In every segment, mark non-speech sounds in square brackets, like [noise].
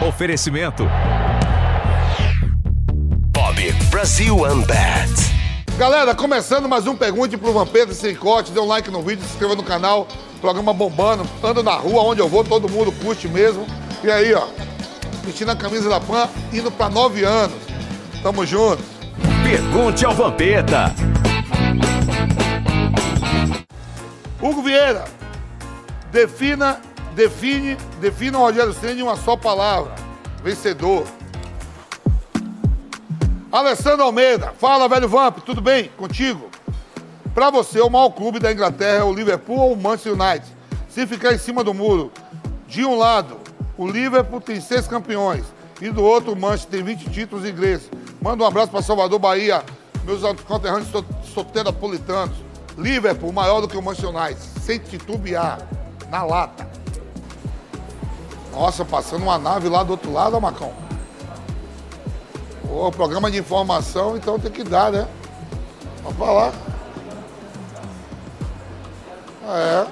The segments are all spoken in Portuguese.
Oferecimento. Bob Brasil Unbat. Galera, começando mais um Pergunte pro Vampeta sem corte. Dê um like no vídeo, se inscreva no canal. Programa bombando. Ando na rua, onde eu vou, todo mundo curte mesmo. E aí, ó, vestindo a camisa da PAN, indo pra nove anos. Tamo junto. Pergunte ao Vampeta. Hugo Vieira, defina, define, defina o Rogério Senna em uma só palavra. Vencedor. Alessandro Almeida, fala, velho Vamp, tudo bem contigo? Pra você, o maior clube da Inglaterra é o Liverpool ou o Manchester United? Se ficar em cima do muro, de um lado, o Liverpool tem seis campeões e do outro, o Manchester tem 20 títulos ingleses. Manda um abraço para Salvador, Bahia, meus conterrâneos soteropolitanos. Liverpool maior do que o Manchester United, sem titubear, na lata. Nossa, passando uma nave lá do outro lado, Macão. Pô, programa de informação, então tem que dar, né? Vamos falar. É,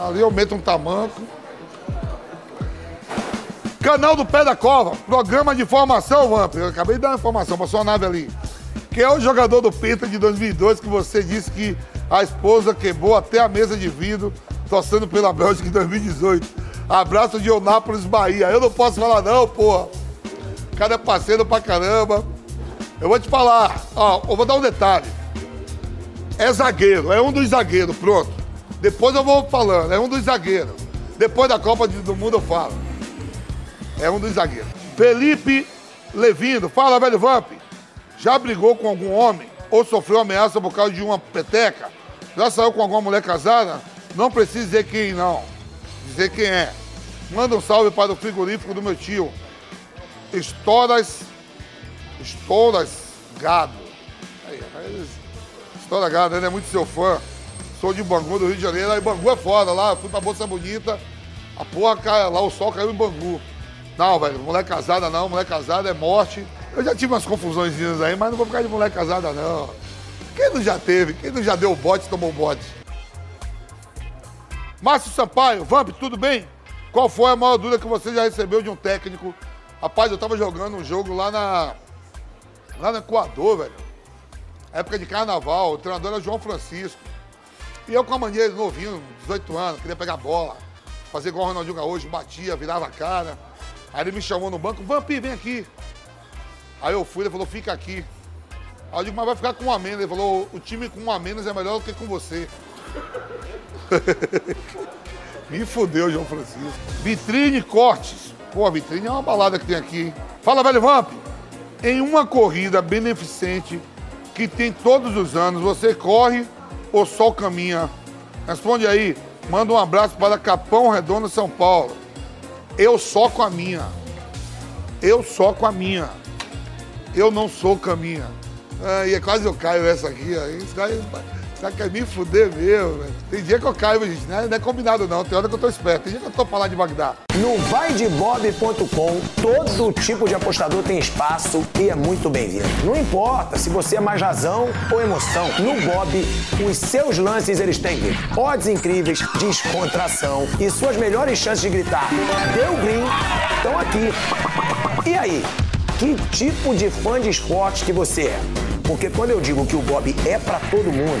ali eu meto um tamanco. Canal do Pé da Cova, programa de informação, Vamp. Eu acabei de dar uma informação, passou uma nave ali. Que é o jogador do Penta de 2002 que você disse que a esposa quebrou até a mesa de vidro, torcendo pela Bélgica em 2018. Abraço de Onápolis, Bahia. Eu não posso falar não, porra. O cara é parceiro pra caramba. Eu vou te falar, ó, eu vou dar um detalhe. É zagueiro, é um dos zagueiros, pronto. Depois eu vou falando, é um dos zagueiros. Depois da Copa do Mundo eu falo. É um dos zagueiros. Felipe Levino, fala, velho Vamp. Já brigou com algum homem ou sofreu ameaça por causa de uma peteca? Já saiu com alguma mulher casada? Não precisa dizer quem não. Dizer quem é. Manda um salve para o frigorífico do meu tio. Estoras. Estoras Gado. Aí, Estoura Gado, ele é muito seu fã. Sou de Bangu, do Rio de Janeiro. Aí Bangu é foda lá. Fui pra Bolsa Bonita. A porra cai lá, o sol caiu em Bangu. Não, velho, mulher casada não, mulher casada é morte. Eu já tive umas confusões aí, mas não vou ficar de mulher casada não. Quem não já teve? Quem não já deu bote, tomou bote? Márcio Sampaio, Vamp, tudo bem? Qual foi a maior dúvida que você já recebeu de um técnico? Rapaz, eu tava jogando um jogo lá na. lá no Equador, velho. Época de carnaval, o treinador era João Francisco. E eu com a mania novinho, 18 anos, queria pegar bola, fazer igual o Ronaldinho Gaúcho, batia, virava a cara. Aí ele me chamou no banco, Vampi, vem aqui. Aí eu fui, ele falou, fica aqui. Aí eu digo, mas vai ficar com um a menos. Ele falou, o time com um a menos é melhor do que com você. [laughs] me fudeu, João Francisco. Vitrine Cortes. Pô, a vitrine é uma balada que tem aqui. Fala, velho Vamp. Em uma corrida beneficente que tem todos os anos, você corre ou só caminha? Responde aí. Manda um abraço para Capão Redondo, São Paulo. Eu só com a minha. Eu só com a minha. Eu não sou caminha. Ah, e é quase eu caio essa aqui. Aí, isso quer me fuder mesmo, velho. Tem dia que eu caio, gente. Não é, não é combinado, não. Tem hora que eu tô esperto. Tem dia que eu tô falando de Bagdá. No vaidebob.com, todo tipo de apostador tem espaço e é muito bem-vindo. Não importa se você é mais razão ou emoção. No Bob, os seus lances eles têm odds incríveis, descontração e suas melhores chances de gritar deu green estão aqui. E aí, que tipo de fã de esporte que você é? Porque quando eu digo que o Bob é para todo mundo,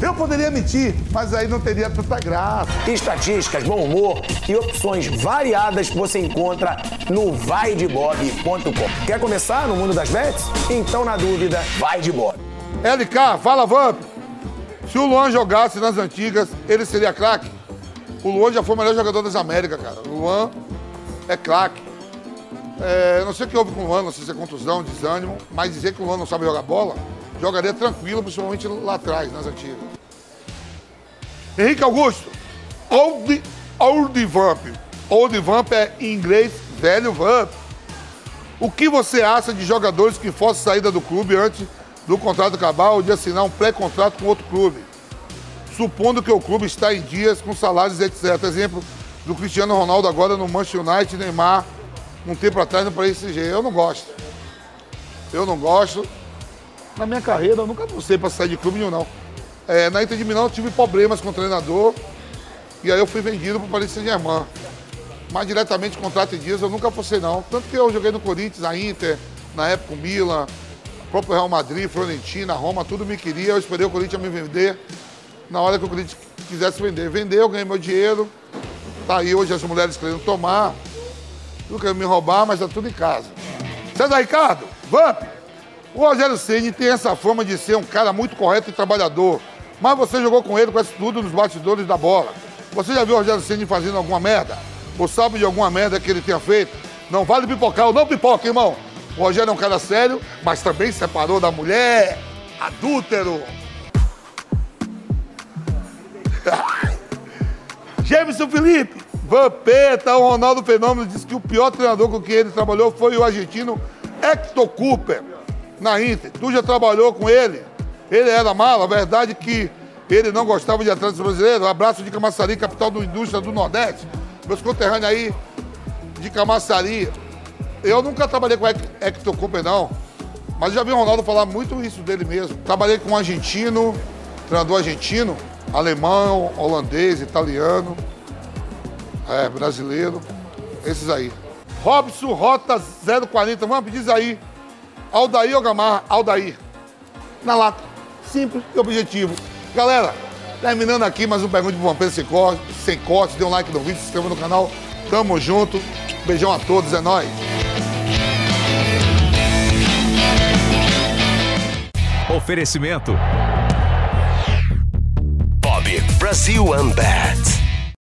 Eu poderia mentir, mas aí não teria tanta graça. Estatísticas, bom humor e opções variadas você encontra no vaidebob.com. Quer começar no mundo das bets? Então, na dúvida, vai de Bob. LK, fala Vamp. Se o Luan jogasse nas antigas, ele seria craque? O Luan já foi o melhor jogador das Américas, cara. O Luan é craque. É, não sei o que houve com o Luan, não sei se é contusão, desânimo, mas dizer que o Luan não sabe jogar bola, jogaria tranquilo, principalmente lá atrás, nas antigas. Henrique Augusto, Old, old Vamp. Old Vamp é em inglês velho Vamp. O que você acha de jogadores que forçam saída do clube antes do contrato acabar ou de assinar um pré-contrato com outro clube, supondo que o clube está em dias com salários, etc. Exemplo do Cristiano Ronaldo agora no Manchester United, Neymar, um tempo atrás no Saint-Germain. Eu não gosto. Eu não gosto. Na minha carreira, eu nunca passei para sair de clube nenhum, não. É, na Inter de Milão, eu tive problemas com o treinador. E aí eu fui vendido para o Paris Saint-Germain. Mas diretamente contrato em dias eu nunca fosse não. Tanto que eu joguei no Corinthians, na Inter, na época o Milan, o próprio Real Madrid, Florentina, Roma, tudo me queria. Eu esperei o Corinthians me vender na hora que o Corinthians quisesse vender. Vendeu, ganhei meu dinheiro. Tá aí hoje as mulheres querendo tomar. Tudo querendo me roubar, mas tá tudo em casa. César Ricardo, Vamp, o Rogério Ceni tem essa fama de ser um cara muito correto e trabalhador. Mas você jogou com ele com esse tudo nos bastidores da bola. Você já viu o Rogério Ceni fazendo alguma merda? Ou sabe de alguma merda que ele tenha feito? Não vale pipocar, ou não pipoca, irmão. O Rogério é um cara sério, mas também separou da mulher. Adúltero. [laughs] Jameson Felipe, Vampeta, o Ronaldo Fenômeno disse que o pior treinador com quem ele trabalhou foi o argentino Hector Cooper, na Inter. Tu já trabalhou com ele? Ele era mala, a verdade é que ele não gostava de atletas brasileiros. Abraço de Camaçari, capital do indústria do Nordeste. Meus conterrâneos aí de Camaçari. Eu nunca trabalhei com Hector Cooper, não. Mas já vi o Ronaldo falar muito isso dele mesmo. Trabalhei com um argentino, treinador argentino, alemão, holandês, italiano, é, brasileiro. Esses aí. Robson Rota 040. Vamos pedir aí. Aldair ou Gamarra? Aldair. Na lata. Simples e objetivo. Galera, terminando aqui mais um Pergunte pro Vampiro sem corte, sem corte. Dê um like no vídeo, se inscreva no canal. Tamo junto. Beijão a todos, é nóis. Oferecimento. Bob Brasil Unbat.